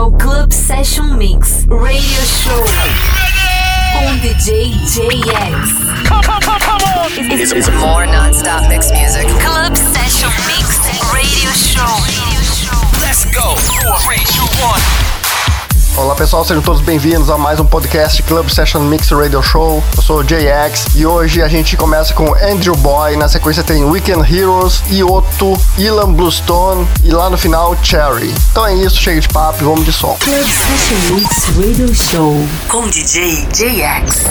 ao Club Session Mix Radio Show com DJ JX. Come, come, come, come on! It's, it's more non-stop mix music. Club Session Mix Radio Show. Let's go! Three, two, one. Olá pessoal, sejam todos bem-vindos a mais um podcast Club Session Mix Radio Show. Eu sou o JX e hoje a gente começa com Andrew Boy, na sequência tem Weekend Heroes, Ioto, Ilan Bluestone e lá no final Cherry. Então é isso, chega de papo e vamos de som. Club Session Mix Radio Show com DJ JX.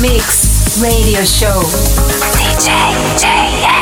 Mix Radio Show. DJ JX.